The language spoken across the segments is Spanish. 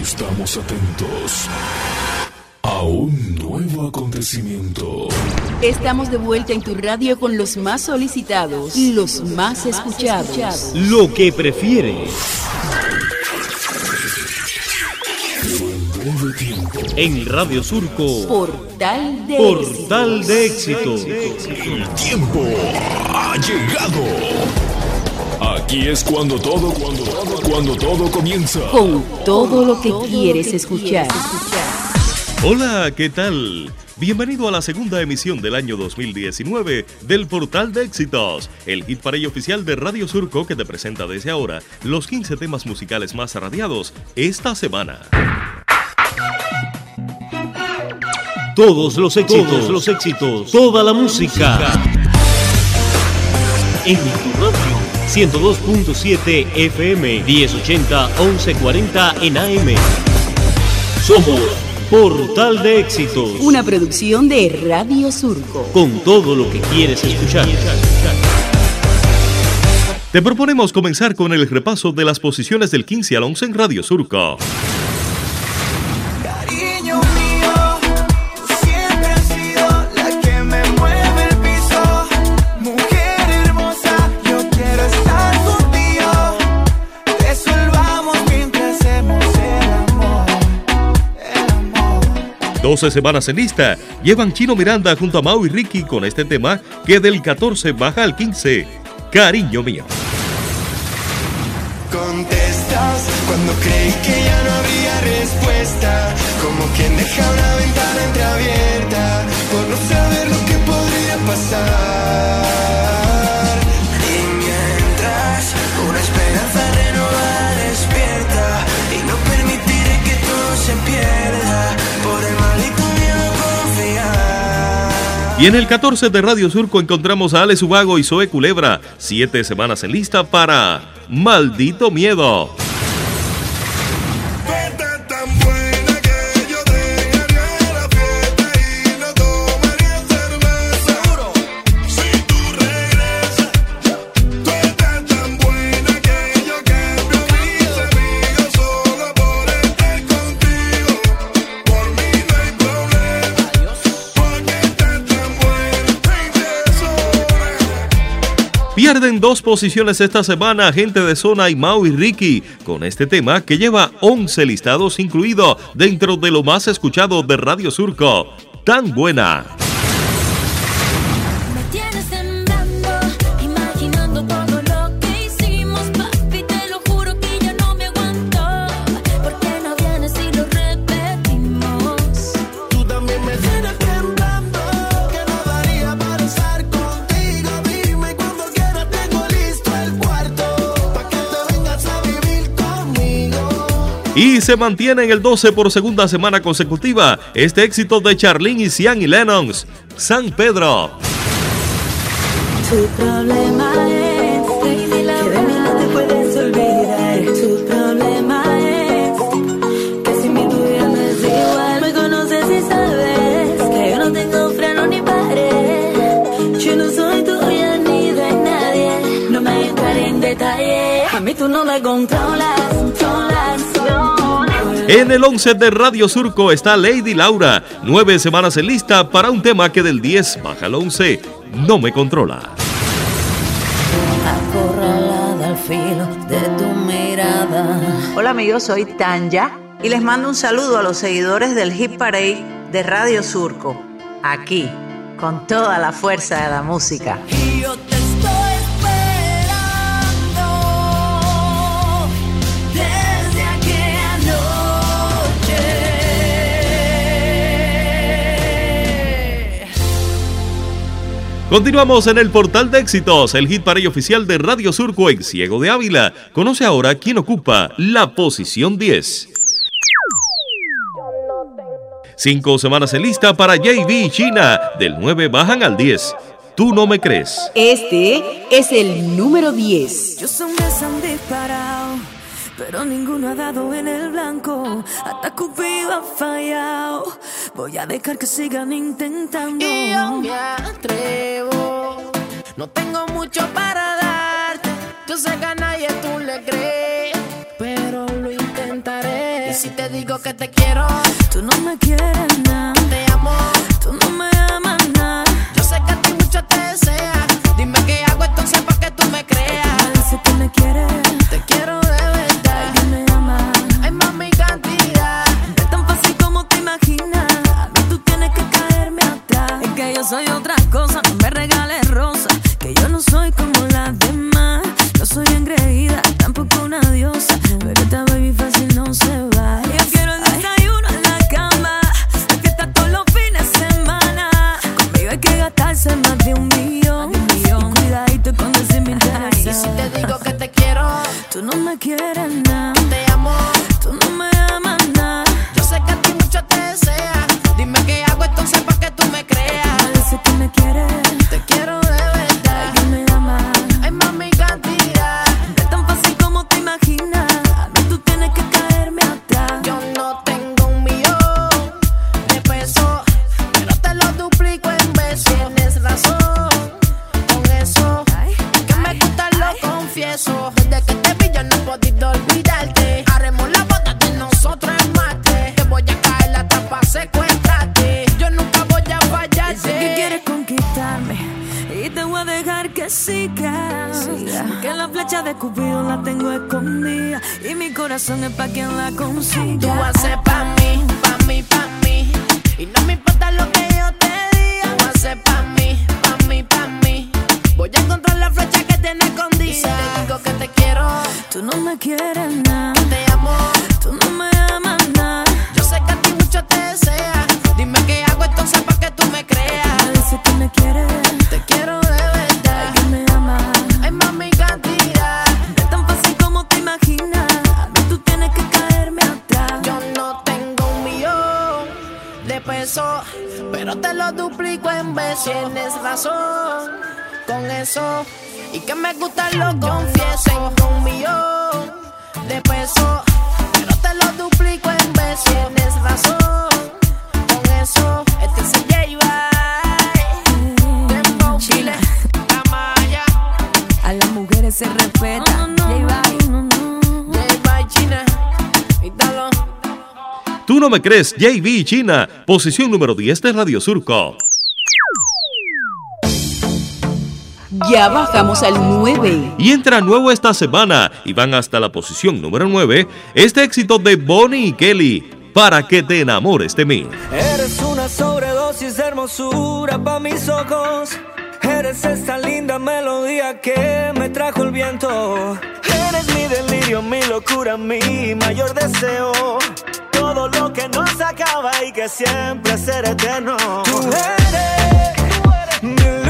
Estamos atentos a un nuevo acontecimiento. Estamos de vuelta en tu radio con los más solicitados y los más escuchados. Lo que prefieres. En Radio Surco. Portal de Portal de éxito. El tiempo ha llegado. Aquí es cuando todo, cuando todo, cuando todo comienza. Con todo lo que quieres escuchar. Hola, ¿qué tal? Bienvenido a la segunda emisión del año 2019 del Portal de Éxitos, el hit parade oficial de Radio Surco que te presenta desde ahora los 15 temas musicales más radiados esta semana. Todos los éxitos, todos los éxitos, toda la música. En tu radio, 102.7 FM, 1080, 1140 en AM. Somos Portal de Éxitos. Una producción de Radio Surco. Con todo lo que quieres escuchar. Te proponemos comenzar con el repaso de las posiciones del 15 al 11 en Radio Surco. 12 semanas en lista llevan Chino Miranda junto a Mau y Ricky con este tema que del 14 baja al 15. Cariño mío. Contestas cuando creí que ya no habría respuesta. Como quien deja una ventana entreabierta Y en el 14 de Radio Surco encontramos a Ale Subago y Zoe Culebra. Siete semanas en lista para Maldito Miedo. Pierden dos posiciones esta semana Gente de Zona y Mau y Ricky con este tema que lleva 11 listados incluido dentro de lo más escuchado de Radio Surco. Tan buena. Y se mantiene en el 12 por segunda semana consecutiva este éxito de Charlene y Cian y Lennox. San Pedro. Tu problema es que de mí no te puedes olvidar. Tu problema es que sin mí tu vida no es igual. Me conoces y sabes que yo no tengo freno ni pared. Yo no soy tuya ni de nadie. No me entraré en detalle. A mí tú no me controlas, controlas. En el 11 de Radio Surco está Lady Laura. Nueve semanas en lista para un tema que del 10 baja al 11. No me controla. Acorralada al filo de tu mirada. Hola amigos, soy Tanya y les mando un saludo a los seguidores del Hit Parade de Radio Surco, aquí, con toda la fuerza de la música. Y yo te Continuamos en el portal de éxitos, el hit parade oficial de Radio Surco en Ciego de Ávila. Conoce ahora quién ocupa la posición 10. Cinco semanas en lista para JB y China. Del 9 bajan al 10. Tú no me crees. Este es el número 10. Yo son disparado, pero ninguno ha dado en el blanco. Hasta Cupido ha fallado. Voy a dejar que sigan intentando. Y yo me atrevo. No tengo mucho para darte. Yo sé que a nadie tú le crees, pero lo intentaré. Y si te digo que te quiero, tú no me quieres nada. Te amo, tú no me amas nada. Yo sé que a ti mucho te desea. Dime qué hago entonces para que tú me creas. Tú me me. Te quiero de verdad. Hay mami cantidad. Es tan fácil como te imaginas. No tú tienes que caerme atrás. Es que yo soy otra cosa. Me regales rosa. Que yo no soy como las demás. Yo soy engreída. Tampoco una diosa. Pero esta baby fácil no se vale. Yo quiero el día y uno en la cama. Es que está todos los fines de semana. Conmigo hay que gastarse más de un millón. Un. Y daí tú cuando decís mi traída. No sé si te digo que te quiero. Tú no me quieres. no me crees, JB China, posición número 10 de Radio Surco. Ya bajamos al 9. Y entra nuevo esta semana y van hasta la posición número 9 este éxito de Bonnie y Kelly, para que te enamores de mí. Eres una sobredosis de hermosura para mis ojos. Eres esta linda melodía que me trajo el viento. Eres mi delirio, mi locura, mi mayor deseo todo lo que nos acaba y que siempre será eterno. Tú eres. Tú eres.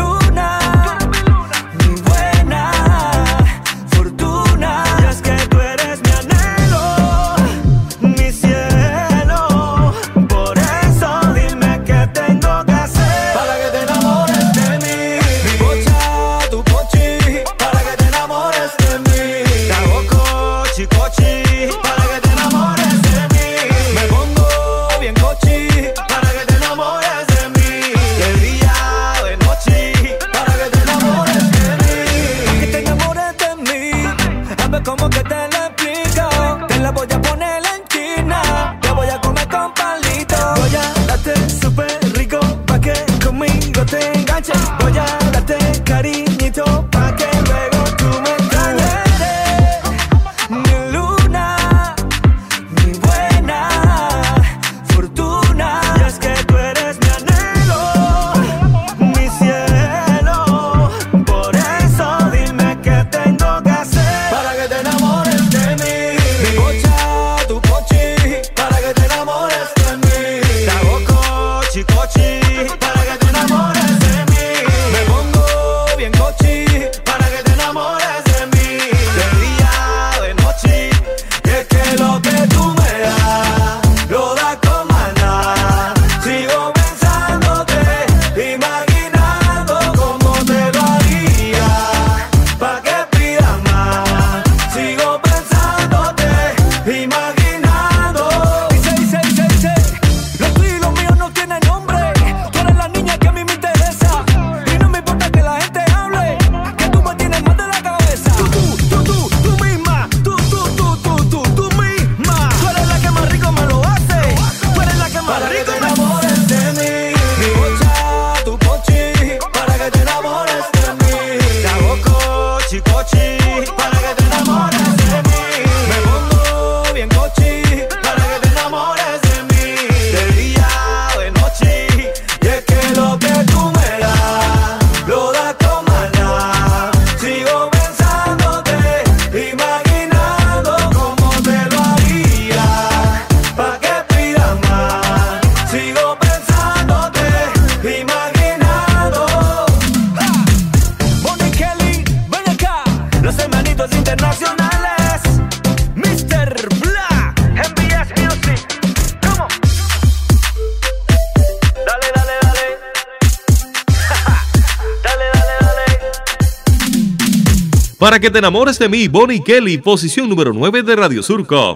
Enamores de mí, Bonnie Kelly, posición número 9 de Radio Surco.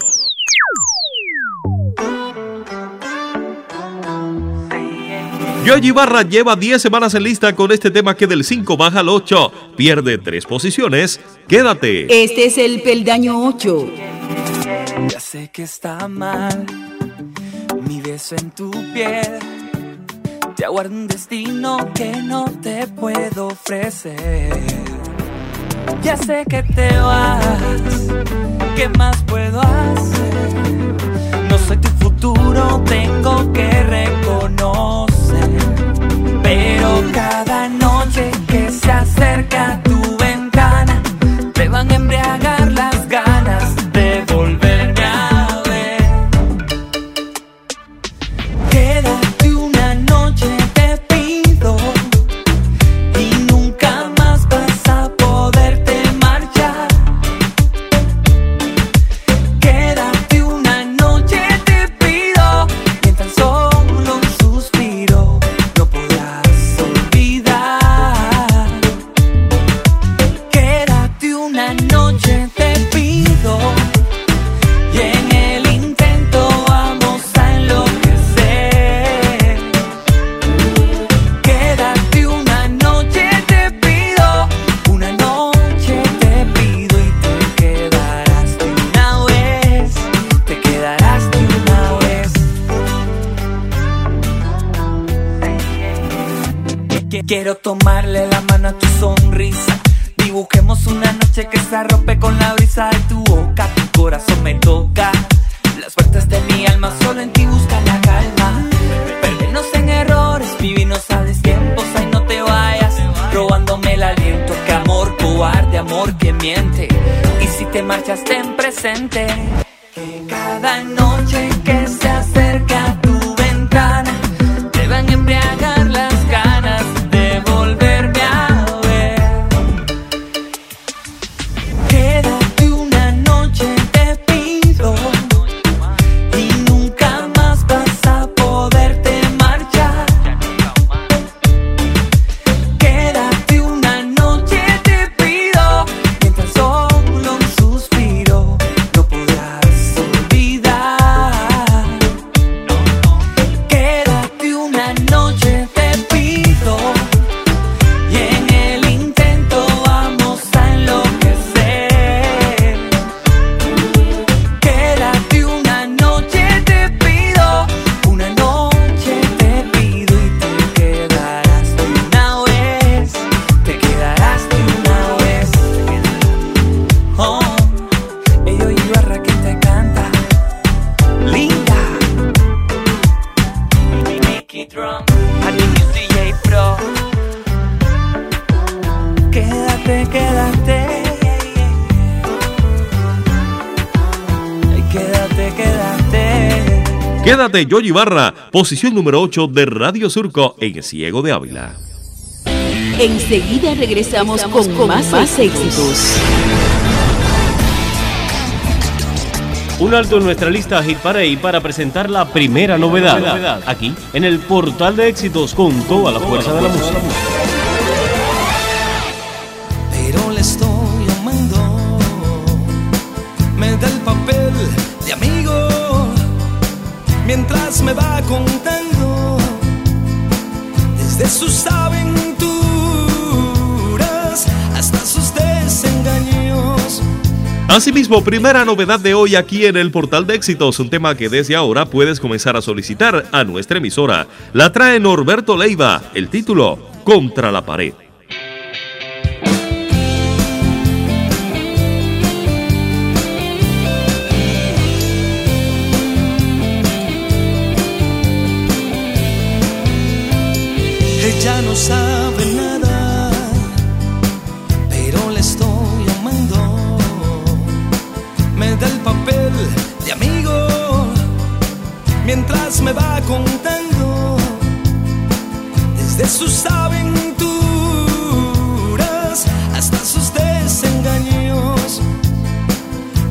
Yoyi Barra lleva 10 semanas en lista con este tema que del 5 baja al 8. Pierde 3 posiciones. Quédate. Este es el peldaño 8. Ya sé que está mal mi beso en tu piel. Te aguardo un destino que no te puedo ofrecer. Ya sé que te vas, ¿qué más puedo hacer? No soy tu futuro, tengo que reconocer. Pero cada noche que se acerca a tu ventana, te van a embriagar Quiero tomarle la mano a tu sonrisa. Dibujemos una noche que se arrope con la brisa de tu boca. Tu corazón me toca. Las puertas de mi alma solo en ti buscan la calma. Perdernos en errores, vivirnos a destiempos. Ay, no te vayas, robándome el aliento. Que amor cobarde, amor que miente. Y si te marchas, ten presente. Que cada noche que se Quédate, Yoyi Barra, posición número 8 de Radio Surco en Ciego de Ávila. Enseguida regresamos con, más, más éxitos. Un alto en nuestra lista Hit Parade para presentar la primera novedad. Aquí, en el portal de éxitos con toda la fuerza de la música. pero le estoy amando. Me da el papel de me va contando desde sus aventuras hasta sus desengaños. Asimismo, primera novedad de hoy aquí en el portal de éxitos, un tema que desde ahora puedes comenzar a solicitar a nuestra emisora. La trae Norberto Leiva, el título, Contra la pared. Sabe nada, pero le estoy amando. Me da el papel de amigo mientras me va contando desde sus aventuras hasta sus desengaños.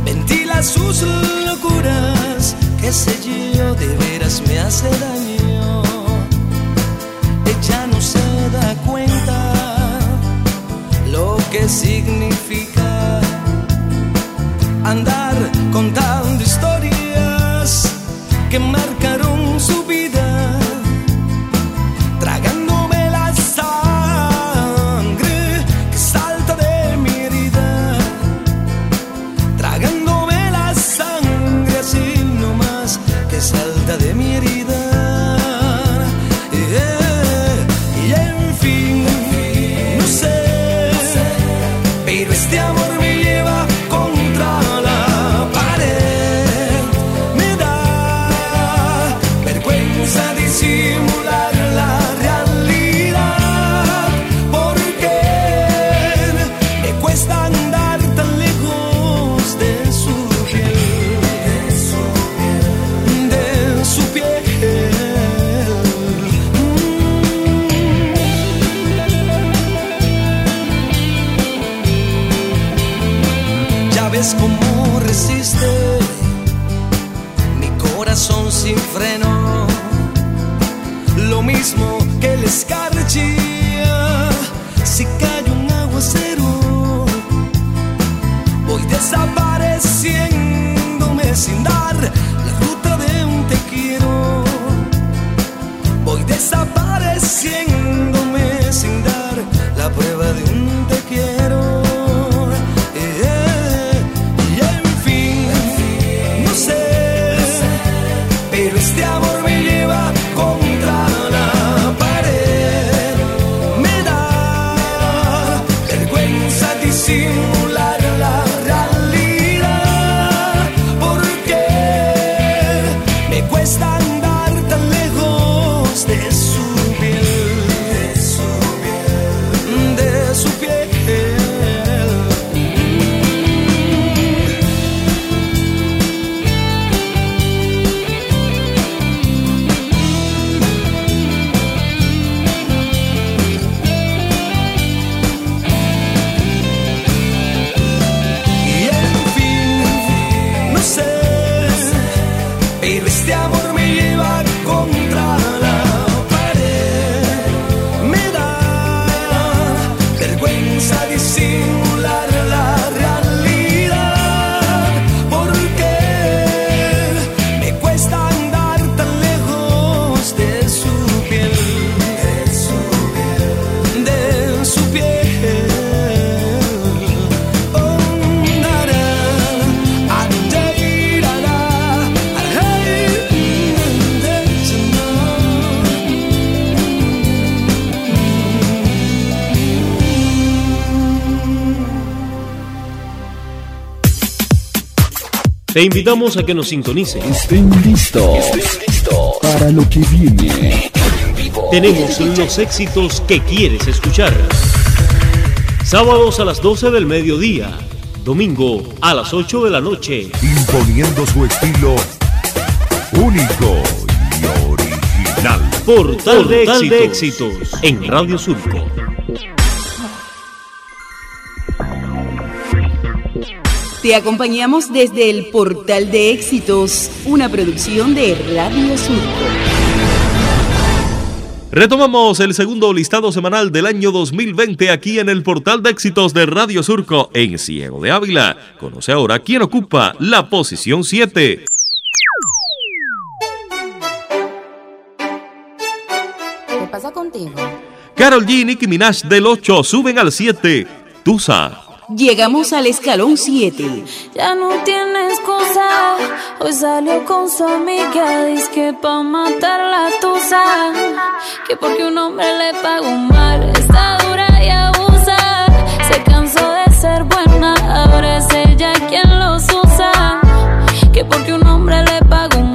Ventila sus locuras, que sé yo, de veras me hace daño significa andar contando historias que marcaron su Te invitamos a que nos sintonices. Estén listos para lo que viene. Tenemos los éxitos que quieres escuchar. Sábados a las 12 del mediodía. Domingo a las 8 de la noche. Imponiendo su estilo único y original. Portal, de, éxitos en Radio Surco. Te acompañamos desde el Portal de Éxitos, una producción de Radio Surco. Retomamos el segundo listado semanal del año 2020 aquí en el portal de éxitos de Radio Surco en Ciego de Ávila. Conoce ahora quién ocupa la posición 7. ¿Qué pasa contigo? Carol G y Nicki Minaj del 8 suben al 7. Tusa. Llegamos al escalón 7. Ya no tiene excusa. Hoy salió con su amiga. Dice que pa' matar la tusa. Que porque un hombre le pagó mal. Está dura y abusa. Se cansó de ser buena. Ahora es ella quien los usa. Que porque un hombre le pagó mal.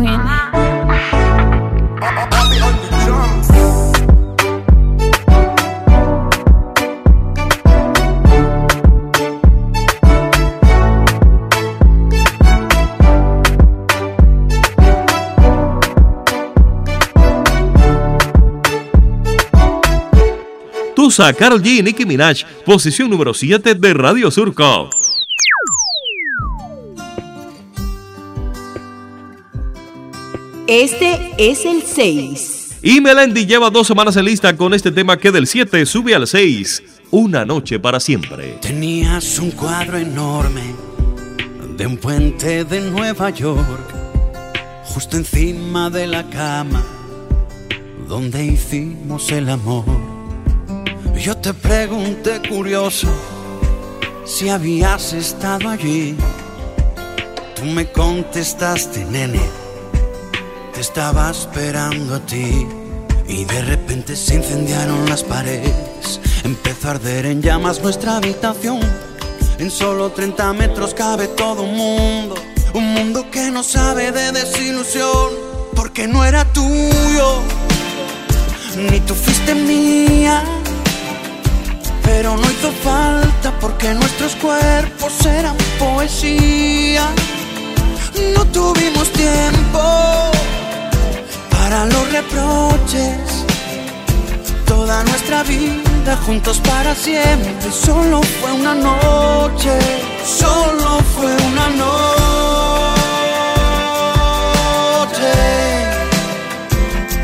Queen. Tusa, Carol G y Nicki Minaj, posición número 7 de Radio Surco. Este es el 6. Y Melendi lleva dos semanas en lista con este tema que del 7 sube al 6. Una noche para siempre. Tenías un cuadro enorme de un puente de Nueva York, justo encima de la cama donde hicimos el amor. Yo te pregunté curioso si habías estado allí. Tú me contestaste, nene, estaba esperando a ti. Y de repente se incendiaron las paredes, empezó a arder en llamas nuestra habitación. En solo 30 metros cabe todo un mundo, un mundo que no sabe de desilusión, porque no era tuyo, ni tú fuiste mía. Pero no hizo falta porque nuestros cuerpos eran poesía. No tuvimos tiempo para los reproches. Toda nuestra vida juntos para siempre. Solo fue una noche. Solo fue una noche.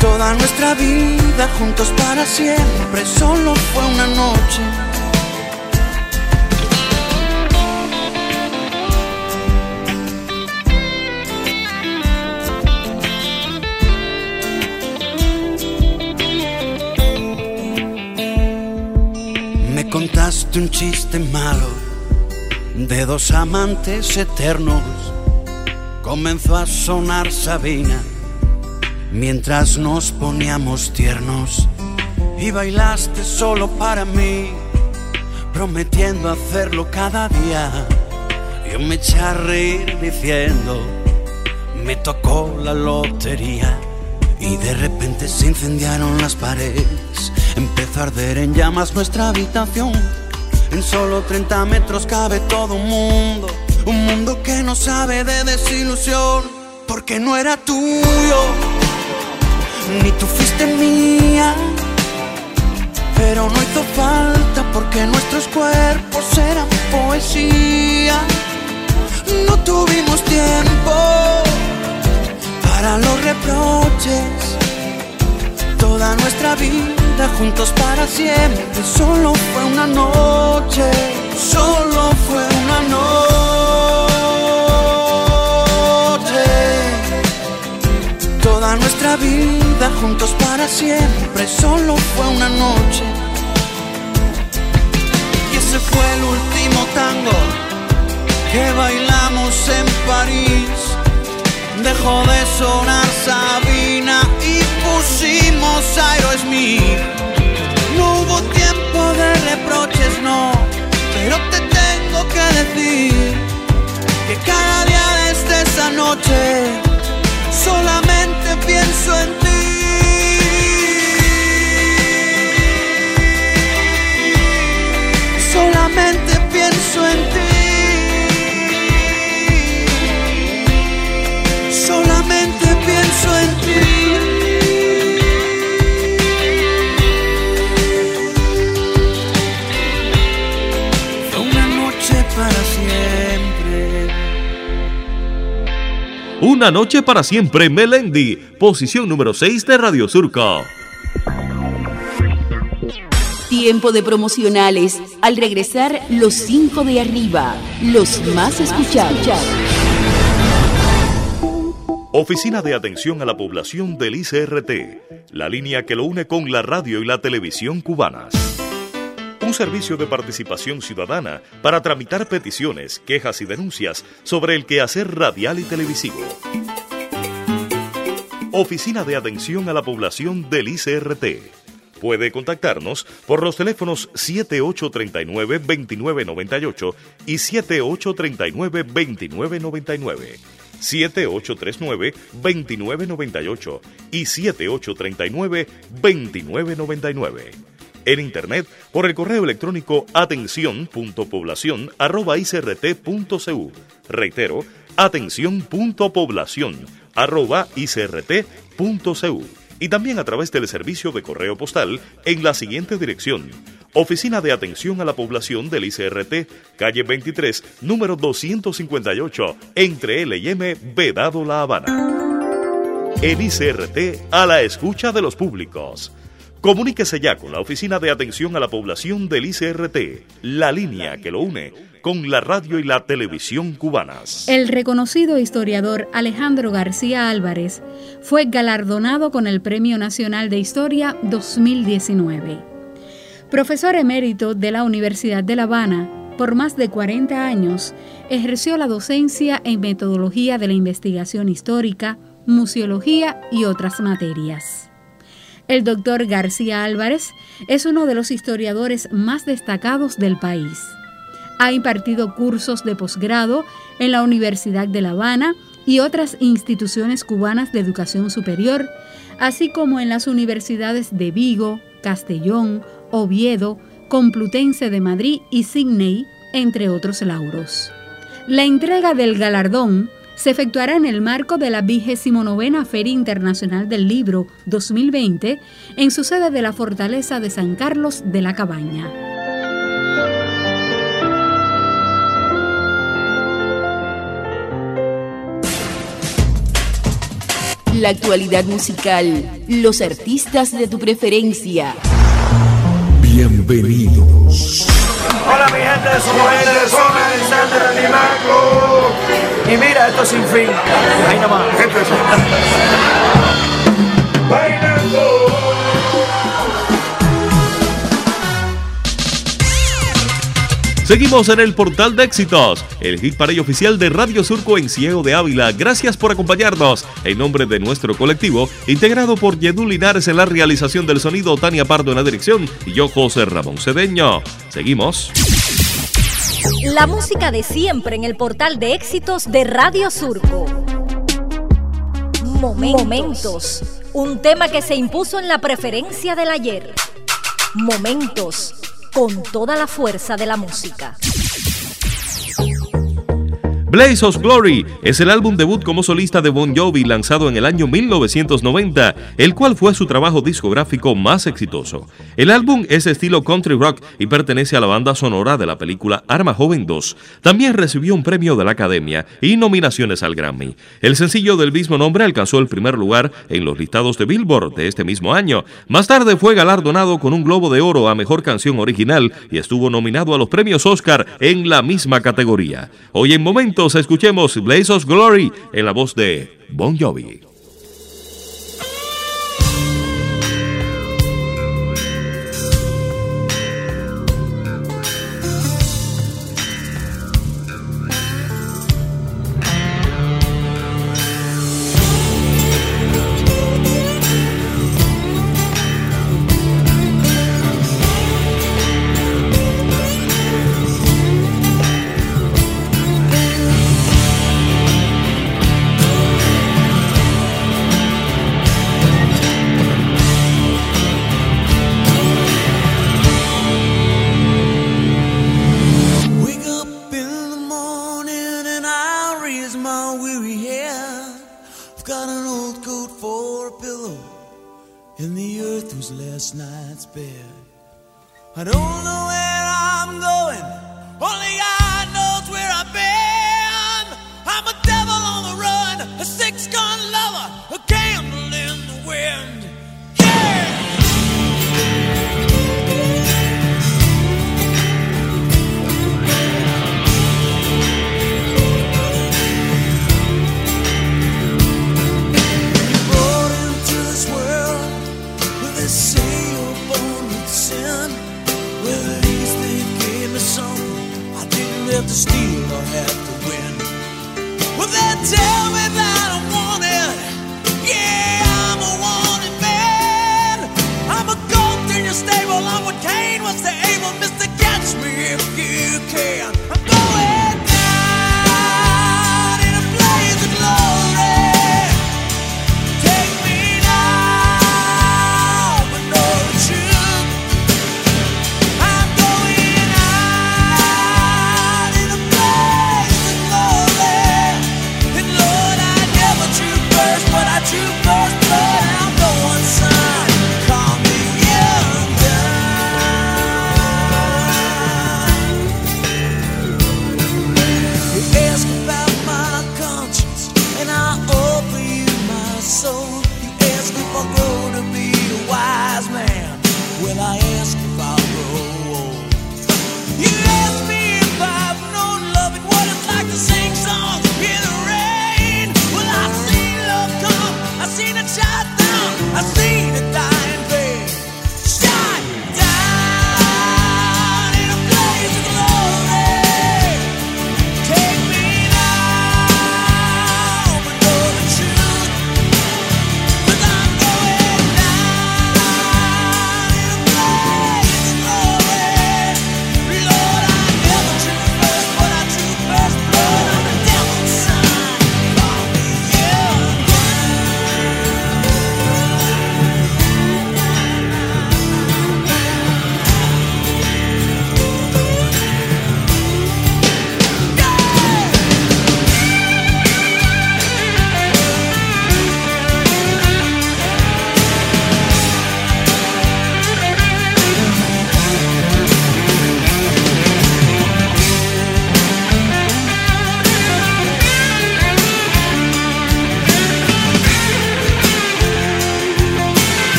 Toda nuestra vida juntos para siempre. Solo fue una noche. Contaste un chiste malo de dos amantes eternos. Comenzó a sonar Sabina mientras nos poníamos tiernos y bailaste solo para mí, prometiendo hacerlo cada día. Yo me eché a reír diciendo, me tocó la lotería y de repente se incendiaron las paredes, empezó a arder en llamas nuestra habitación. En solo 30 metros cabe todo un mundo, un mundo que no sabe de desilusión, porque no era tuyo ni tú fuiste mía. Pero no hizo falta porque nuestros cuerpos eran poesía. No tuvimos tiempo para los reproches. Toda nuestra vida juntos para siempre. Solo fue una noche. Solo fue una noche. Toda nuestra vida juntos para siempre, solo fue una noche. Y ese fue el último tango que bailamos en París. Dejó de sonar Sabina y pusimos Aerosmith. No hubo tiempo de reproches, no, pero te tengo que decir que cada día desde esa noche solamente pienso en ti. Solamente pienso en ti. Una noche para siempre, Melendi, posición número 6 de Radio Surco. Tiempo de promocionales. Al regresar, los cinco de arriba, los más escuchados. Oficina de Atención a la Población del ICRT, la línea que lo une con la radio y la televisión cubanas. Un servicio de participación ciudadana para tramitar peticiones, quejas y denuncias sobre el quehacer radial y televisivo. Oficina de Atención a la Población del ICRT. Puede contactarnos por los teléfonos 7839-2998 y 7839-2999. 7839-2998 y 7839-2999. En internet por el correo electrónico atención.población.icrt.cu. Reitero, atención.población.icrt.cu. Y también a través del servicio de correo postal en la siguiente dirección. Oficina de Atención a la Población del ICRT, calle 23, número 258, entre L y M, Vedado La Habana. El ICRT a la escucha de los públicos. Comuníquese ya con la Oficina de Atención a la Población del ICRT, la línea que lo une con la radio y la televisión cubanas. El reconocido historiador Alejandro García Álvarez fue galardonado con el Premio Nacional de Historia 2019. Profesor emérito de la Universidad de La Habana, por más de 40 años ejerció la docencia en metodología de la investigación histórica, museología y otras materias. El doctor García Álvarez es uno de los historiadores más destacados del país. Ha impartido cursos de posgrado en la Universidad de La Habana y otras instituciones cubanas de educación superior, así como en las universidades de Vigo, Castellón, Oviedo, Complutense de Madrid y Sydney, entre otros lauros. La entrega del galardón se efectuará en el marco de la 29 Feria Internacional del Libro 2020 en su sede de la Fortaleza de San Carlos de la Cabaña. La actualidad musical, los artistas de tu preferencia. Bienvenidos. Hola mi gente, somos gente de zona Center Animaco. Y mira, esto es sin fin. Ahí de zona. Bailando. Seguimos en el portal de éxitos, el hit parade oficial de Radio Surco en Ciego de Ávila. Gracias por acompañarnos. En nombre de nuestro colectivo, integrado por Yedú Linares en la realización del sonido, Tania Pardo en la dirección y yo, José Ramón Cedeño. Seguimos. La música de siempre en el portal de éxitos de Radio Surco. Momentos. Un tema que se impuso en la preferencia del ayer. Momentos. Con toda la fuerza de la música. Blaze of Glory es el álbum debut como solista de Bon Jovi lanzado en el año 1990, el cual fue su trabajo discográfico más exitoso. El álbum es estilo country rock y pertenece a la banda sonora de la película Arma Joven 2. También recibió un premio de la Academia y nominaciones al Grammy. El sencillo del mismo nombre alcanzó el primer lugar en los listados de Billboard de este mismo año. Más tarde fue galardonado con un Globo de Oro a Mejor Canción Original y estuvo nominado a los premios Oscar en la misma categoría. Hoy en momento escuchemos Blaze of Glory en la voz de Bon Jovi.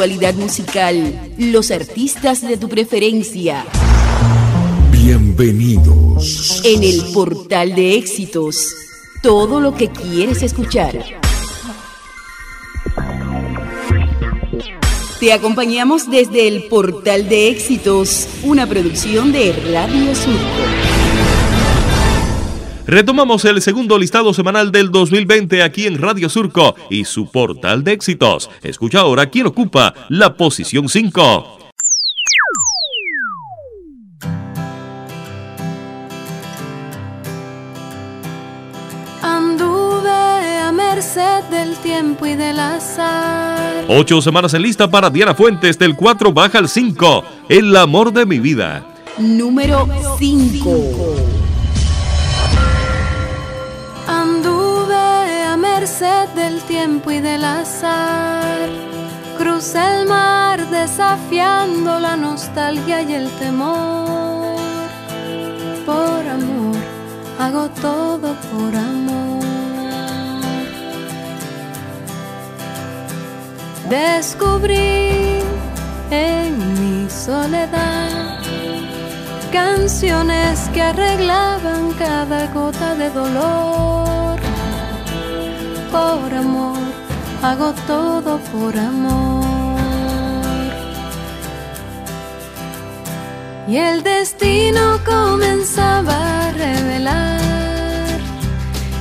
Actualidad musical, los artistas de tu preferencia. Bienvenidos. En el portal de éxitos, todo lo que quieres escuchar. Te acompañamos desde el portal de éxitos, una producción de Radio Surco. Retomamos el segundo listado semanal del 2020 aquí en Radio Surco y su portal de éxitos. Escucha ahora quién ocupa la posición 5. Anduve a merced del tiempo y del azar. Ocho semanas en lista para Diana Fuentes del 4 baja al 5. El amor de mi vida. Número 5. Del tiempo y del azar. Crucé el mar desafiando la nostalgia y el temor. Por amor, hago todo por amor. Descubrí en mi soledad canciones que arreglaban cada gota de dolor. Por amor, hago todo por amor. Y el destino comenzaba a revelar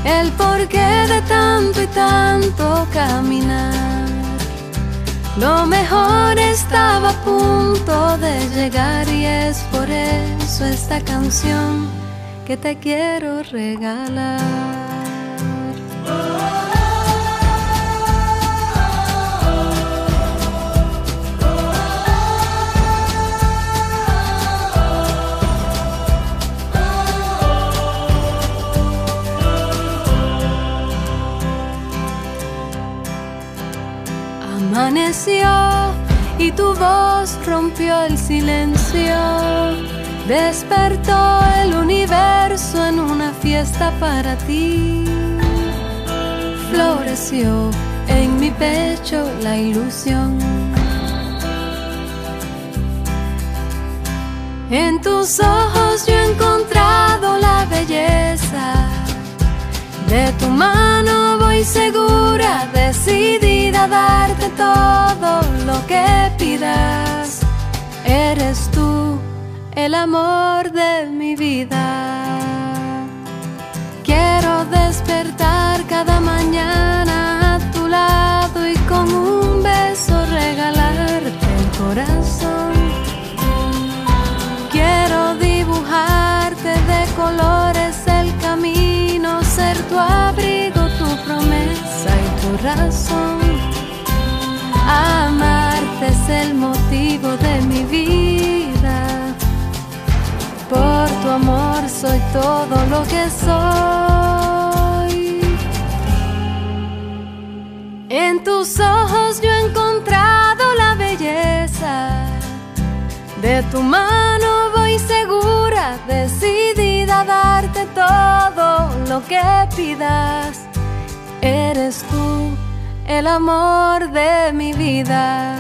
el porqué de tanto y tanto caminar. Lo mejor estaba a punto de llegar y es por eso esta canción que te quiero regalar. Y tu voz rompió el silencio. Despertó el universo en una fiesta para ti. Floreció en mi pecho la ilusión. En tus ojos yo he encontrado la belleza. De tu mano voy segura, decidida a darte todo lo que pidas. Eres tú el amor de mi vida. Quiero despertar cada mañana a tu lado y con un beso regalarte el corazón. Quiero dibujarte de colores el camino, ser tu abrigo, tu promesa y tu razón. Amarte es el motivo de mi vida. Por tu amor soy todo lo que soy. En tus ojos yo he encontrado la belleza. De tu mano voy segura, decidida a darte todo lo que pidas. Eres tú el amor de mi vida.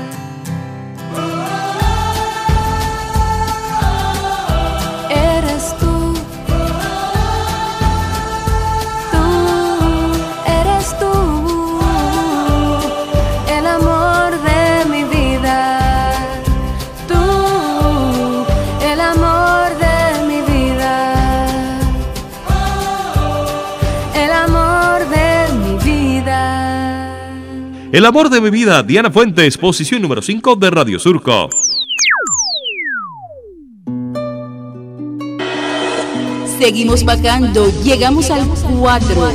El amor de mi vida, Diana Fuentes, posición número 5 de Radio Surco. Seguimos bajando, llegamos al 4.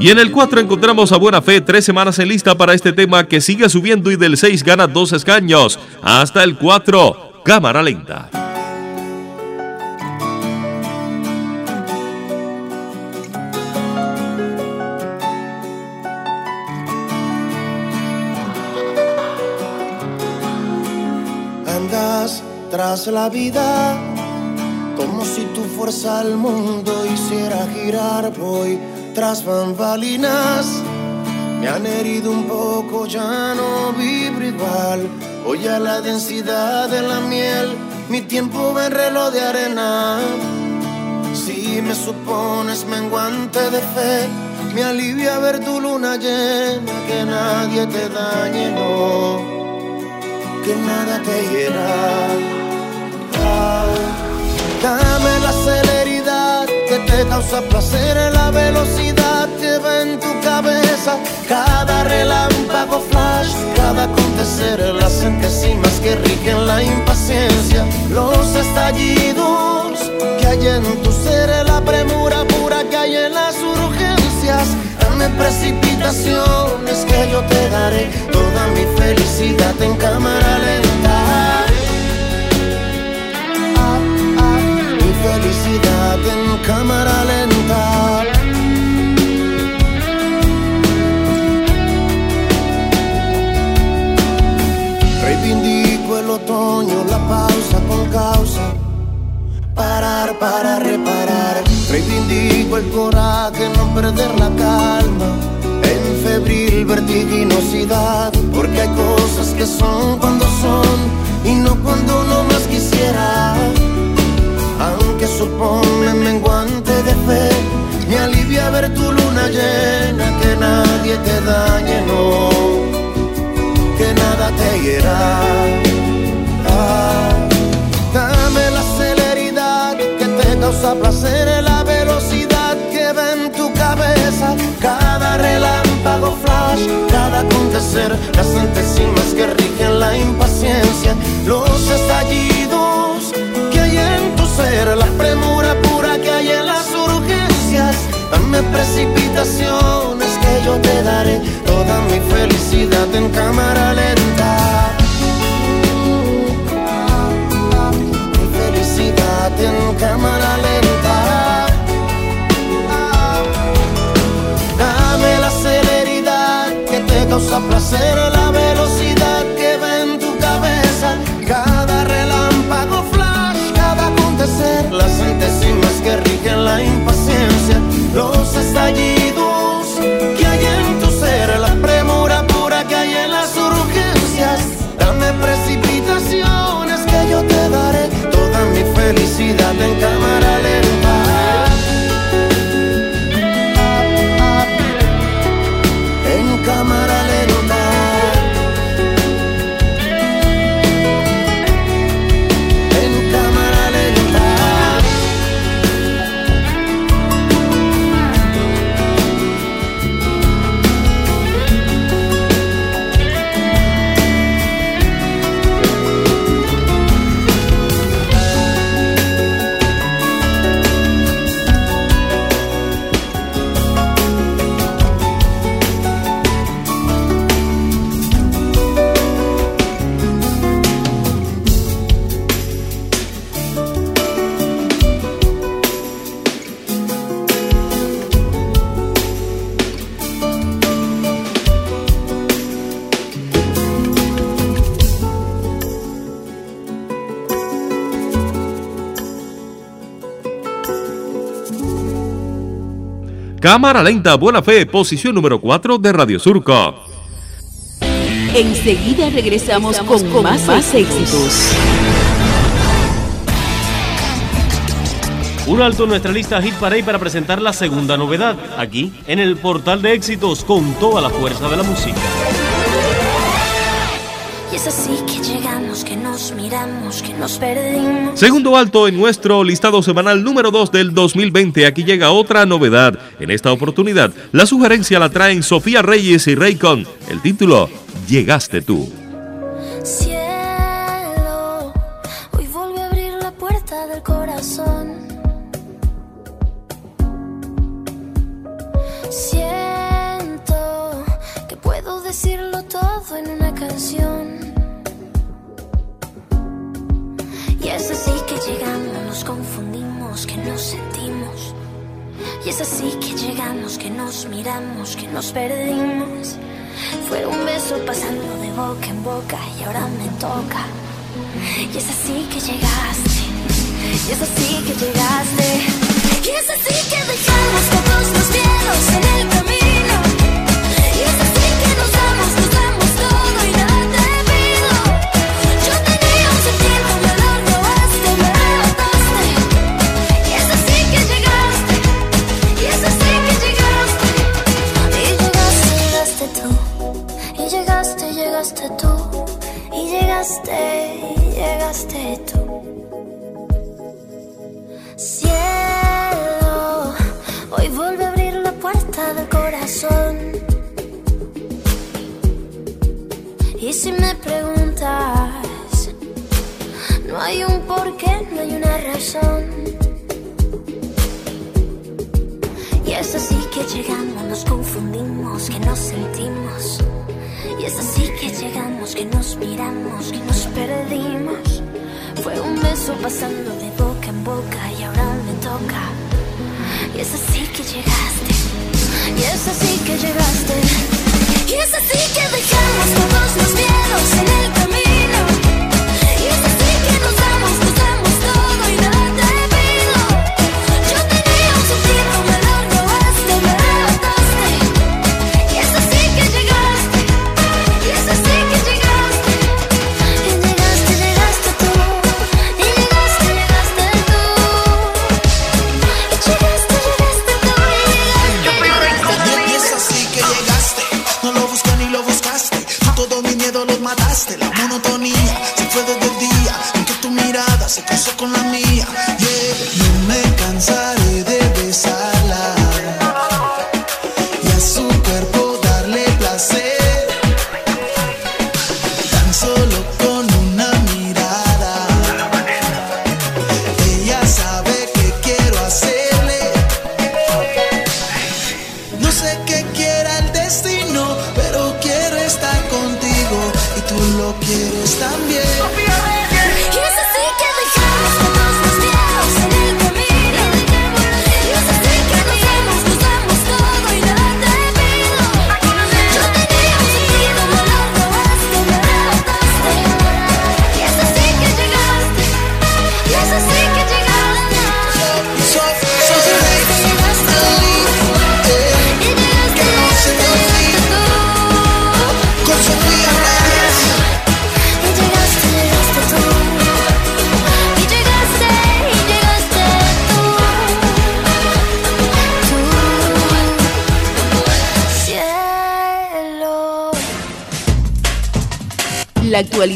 Y en el 4 encontramos a Buena Fe, tres semanas en lista para este tema que sigue subiendo y del 6 gana dos escaños. Hasta el 4, cámara lenta. Tras la vida como si tu fuerza al mundo hiciera girar. Voy tras bambalinas, me han herido un poco, ya no vibro igual. Voy a la densidad de la miel, mi tiempo va en reloj de arena. Si me supones menguante de fe, me alivia ver tu luna llena, que nadie te dañe, no, que nada te hiera. Dame la celeridad que te causa placer, la velocidad que va en tu cabeza, cada relámpago flash, cada acontecer, las centésimas que rigen la impaciencia, los estallidos que hay en tu ser, la premura pura que hay en las urgencias. Dame precipitaciones que yo te daré toda mi felicidad en cámara lenta. En cámara lenta. Mi felicidad en cámara lenta. Dame la celeridad que te causa tenga Cámara Lenta Buena Fe, posición número 4 de Radio Surco. Enseguida regresamos con, con más, más éxitos. Un alto en nuestra lista Hit Parade para presentar la segunda novedad, aquí en el portal de éxitos con toda la fuerza de la música. Y es así que llegamos, que nos miramos, que nos perdimos. Segundo alto en nuestro listado semanal número 2 del 2020. Aquí llega otra novedad. En esta oportunidad, la sugerencia la traen Sofía Reyes y Raycon. El título, Llegaste tú. Cielo, hoy vuelve a abrir la puerta del corazón. Siento que puedo decirlo todo en una canción. Es así que llegamos, nos confundimos, que nos sentimos. Y es así que llegamos, que nos miramos, que nos perdimos. Fue un beso pasando de boca en boca y ahora me toca. Y es así que llegaste, y es así que llegaste. Y es así que dejamos todos los miedos en el camino. Llegaste, llegaste tú. Cielo, hoy vuelve a abrir la puerta del corazón. Y si me preguntas, no hay un porqué, no hay una razón. Y es así que llegamos, nos confundimos, que nos sentimos. Y es así que llegamos, que nos miramos, que nos perdimos. Fue un beso pasando de boca en boca y ahora me toca. Y es así que llegaste, y es así que llegaste. Y es así que dejamos todos los miedos en el camino.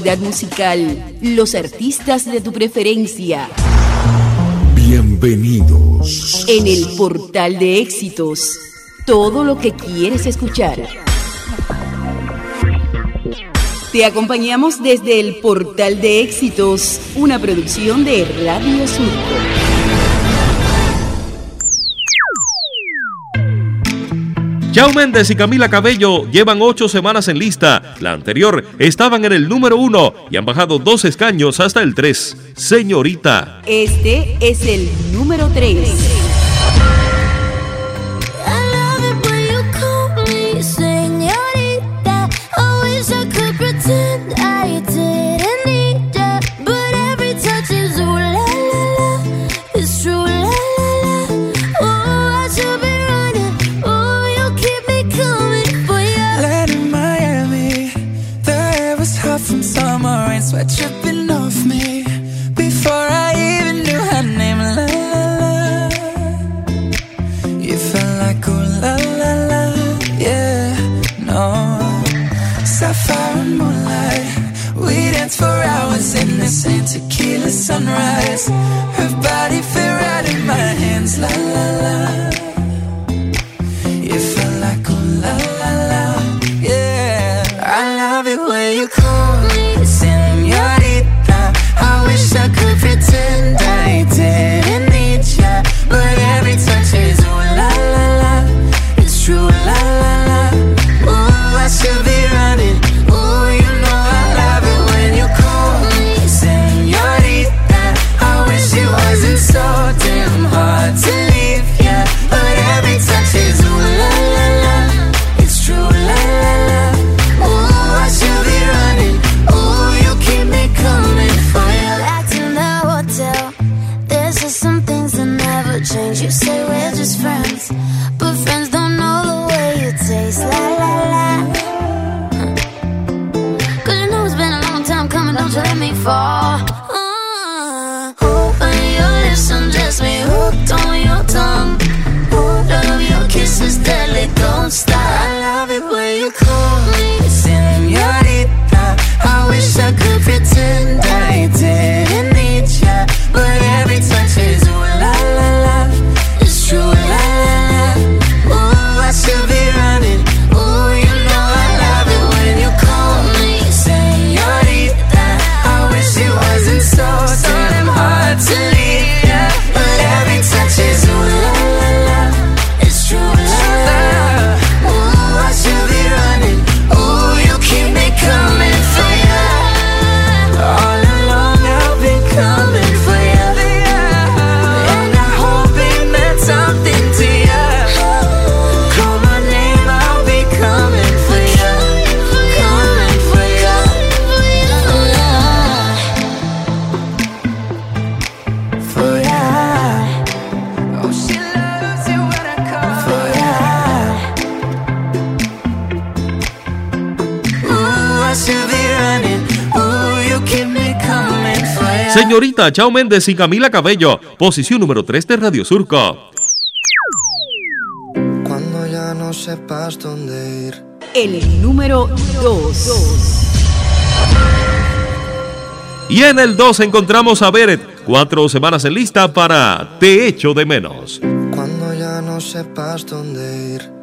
Actualidad musical, los artistas de tu preferencia. Bienvenidos. En el portal de éxitos, todo lo que quieres escuchar. Te acompañamos desde el portal de éxitos, una producción de Radio Surco. Chao Méndez y Camila Cabello llevan ocho semanas en lista. La anterior estaban en el número uno y han bajado dos escaños hasta el tres. Señorita. Este es el número 3. Sunrise. Fall. Señorita Chao Méndez y Camila Cabello, posición número 3 de Radio Surco. Cuando ya no sepas dónde ir. El número 2. Y en el 2 encontramos a Beret, cuatro semanas en lista para Te echo de menos. Cuando ya no sepas dónde ir.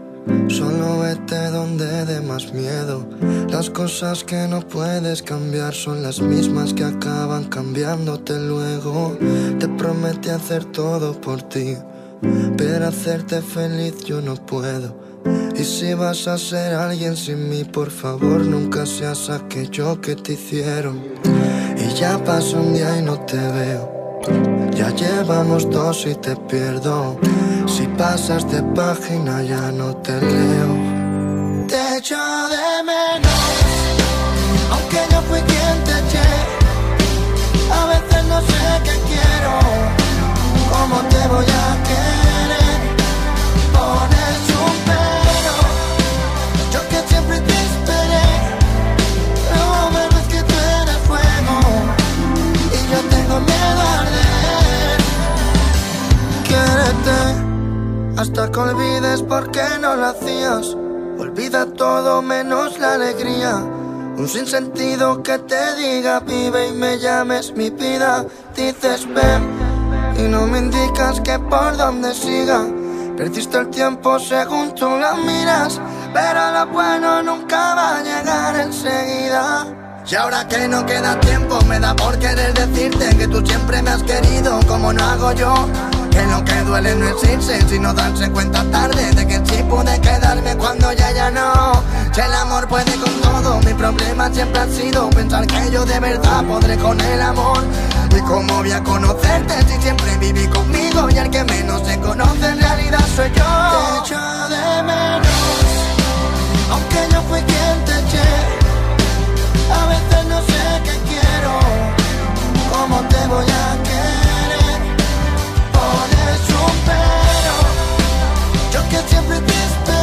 Solo vete donde dé más miedo. Las cosas que no puedes cambiar son las mismas que acaban cambiándote luego. Te prometí hacer todo por ti, pero hacerte feliz yo no puedo. Y si vas a ser alguien sin mí, por favor nunca seas aquello que te hicieron. Y ya pasó un día y no te veo. Ya llevamos dos y te pierdo. Si pasas de página ya no te leo. Te echo de menos, aunque yo fui quien te eché. A veces no sé qué quiero, cómo te voy a querer. Hasta que olvides por qué no lo hacías. Olvida todo menos la alegría. Un sinsentido que te diga vive y me llames mi vida. Dices ven y no me indicas que por dónde siga. Perdiste el tiempo según tú la miras, pero lo bueno nunca va a llegar enseguida. Y ahora que no queda tiempo, me da por querer decirte que tú siempre me has querido como no hago yo. Que lo que duele no es irse, sino darse cuenta tarde de que sí pude quedarme cuando ya ya no. Si el amor puede con todo, mi problema siempre ha sido pensar que yo de verdad podré con el amor. Y cómo voy a conocerte si siempre viví conmigo y el que menos se conoce en realidad soy yo. Te echo de menos, veces no sé qué quiero, cómo te voy a querer. Pones un pero, yo que siempre te esperé.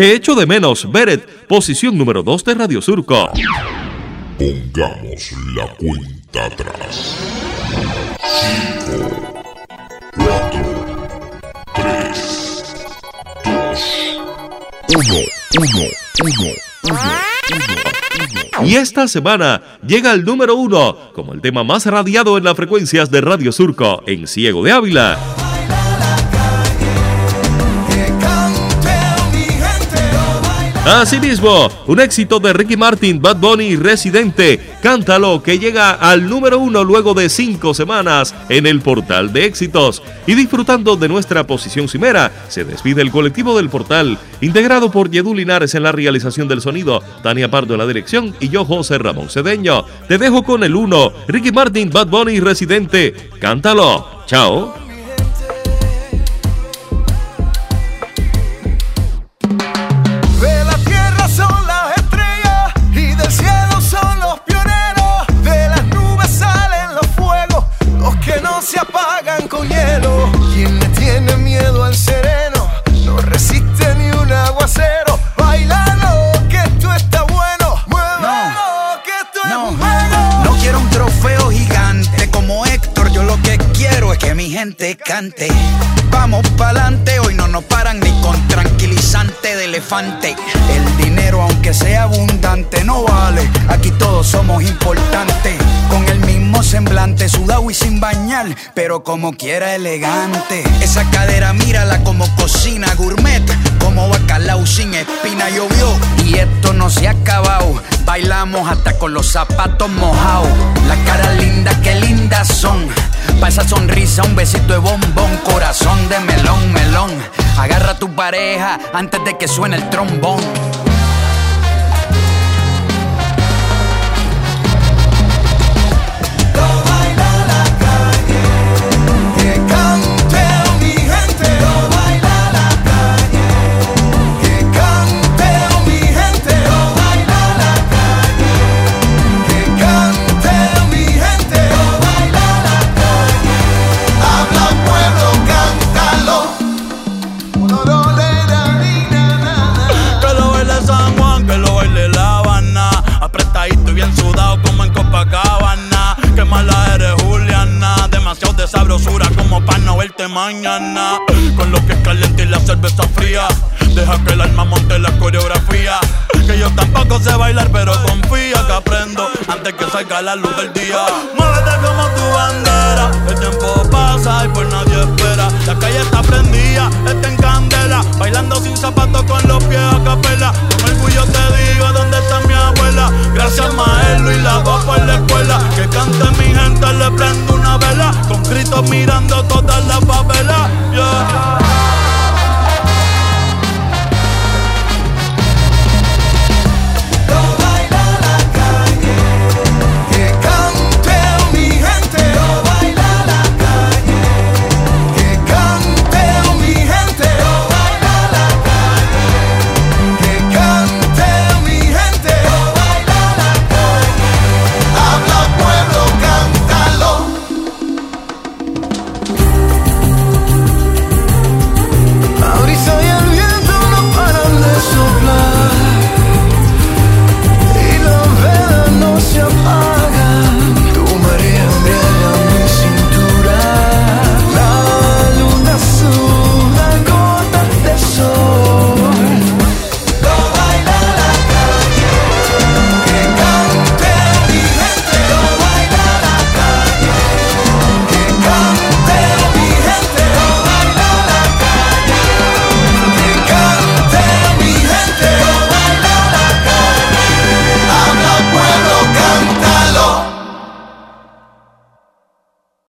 Te echo de menos, Beret, posición número 2 de Radio Surco. Pongamos la cuenta atrás. 5, 4, 3, 2, 1, 1, 1, 1. Y esta semana llega el número uno como el tema más radiado en las frecuencias de Radio Surco en Ciego de Ávila. Asimismo, un éxito de Ricky Martin, Bad Bunny y Residente, Cántalo, que llega al número uno luego de cinco semanas en el portal de éxitos. Y disfrutando de nuestra posición cimera, se despide el colectivo del portal, integrado por Yedú Linares en la realización del sonido, Tania Pardo en la dirección y yo, José Ramón Cedeño. Te dejo con el uno, Ricky Martin, Bad Bunny y Residente, Cántalo. Chao. Gente cante. Vamos pa'lante, hoy no nos paran ni con tranquilizante de elefante. El dinero, aunque sea abundante, no vale. Aquí todos somos importantes. Con el mismo semblante, sudado y sin bañar, pero como quiera elegante. Esa cadera, mírala como cocina gourmet, como bacalao sin espina llovió. Y esto no se ha acabado, bailamos hasta con los zapatos mojados. Las caras lindas, qué lindas son. Pa' esa sonrisa, un besito de bombón, corazón de melón, melón. Agarra a tu pareja antes de que suene el trombón. mala eres Juliana. Demasiado de sabrosura como para no verte mañana. Con lo que es caliente y la cerveza fría. Deja que el alma monte la coreografía. Que yo tampoco sé bailar, pero confía que aprendo antes que salga la luz del día. Muévete como tu bandera. El tiempo pasa y por nadie espera. La calle está prendida, está en candela. Bailando sin zapatos con los pies a capela. Con el orgullo te digo dónde está mi abuela. Gracias, maestro, y la voz por la escuela. mirando todas las papelas